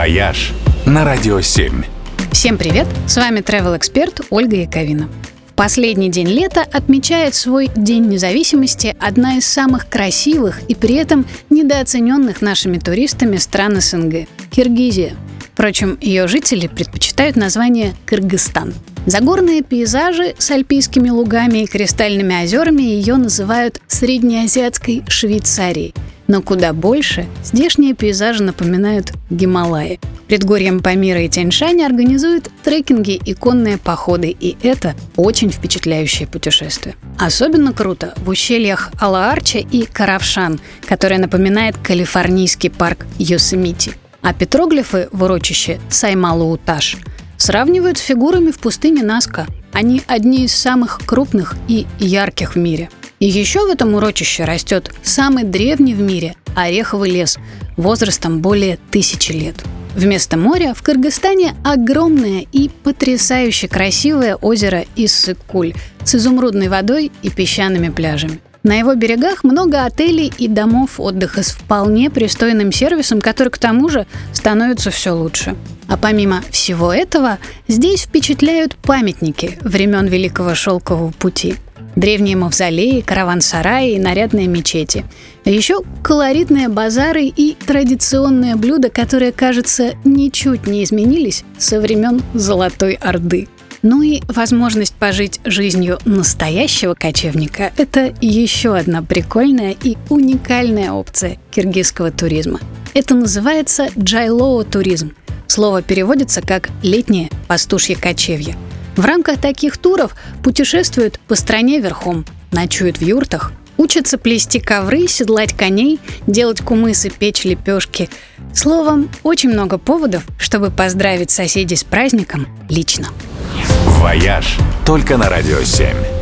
«Вояж» на Радио 7. Всем привет! С вами travel эксперт Ольга Яковина. В последний день лета отмечает свой День независимости одна из самых красивых и при этом недооцененных нашими туристами стран СНГ – Киргизия. Впрочем, ее жители предпочитают название Кыргызстан. За горные пейзажи с альпийскими лугами и кристальными озерами ее называют среднеазиатской Швейцарией – но куда больше здешние пейзажи напоминают Гималаи. Предгорьем Памира и Тяньшань организуют трекинги и конные походы, и это очень впечатляющее путешествие. Особенно круто в ущельях Алаарча и Каравшан, которое напоминает калифорнийский парк Йосемити. А петроглифы в урочище Саймалууташ сравнивают с фигурами в пустыне Наска. Они одни из самых крупных и ярких в мире – и еще в этом урочище растет самый древний в мире ореховый лес возрастом более тысячи лет. Вместо моря в Кыргызстане огромное и потрясающе красивое озеро Иссык-Куль с изумрудной водой и песчаными пляжами. На его берегах много отелей и домов отдыха с вполне пристойным сервисом, который к тому же становится все лучше. А помимо всего этого, здесь впечатляют памятники времен Великого Шелкового пути – древние мавзолеи, караван-сараи и нарядные мечети. А еще колоритные базары и традиционные блюда, которые, кажется, ничуть не изменились со времен Золотой Орды. Ну и возможность пожить жизнью настоящего кочевника – это еще одна прикольная и уникальная опция киргизского туризма. Это называется джайлоу туризм. Слово переводится как «летнее пастушье кочевье». В рамках таких туров путешествуют по стране верхом, ночуют в юртах, учатся плести ковры, седлать коней, делать кумыс, печь лепешки. Словом, очень много поводов, чтобы поздравить соседей с праздником лично. «Вояж» только на «Радио 7».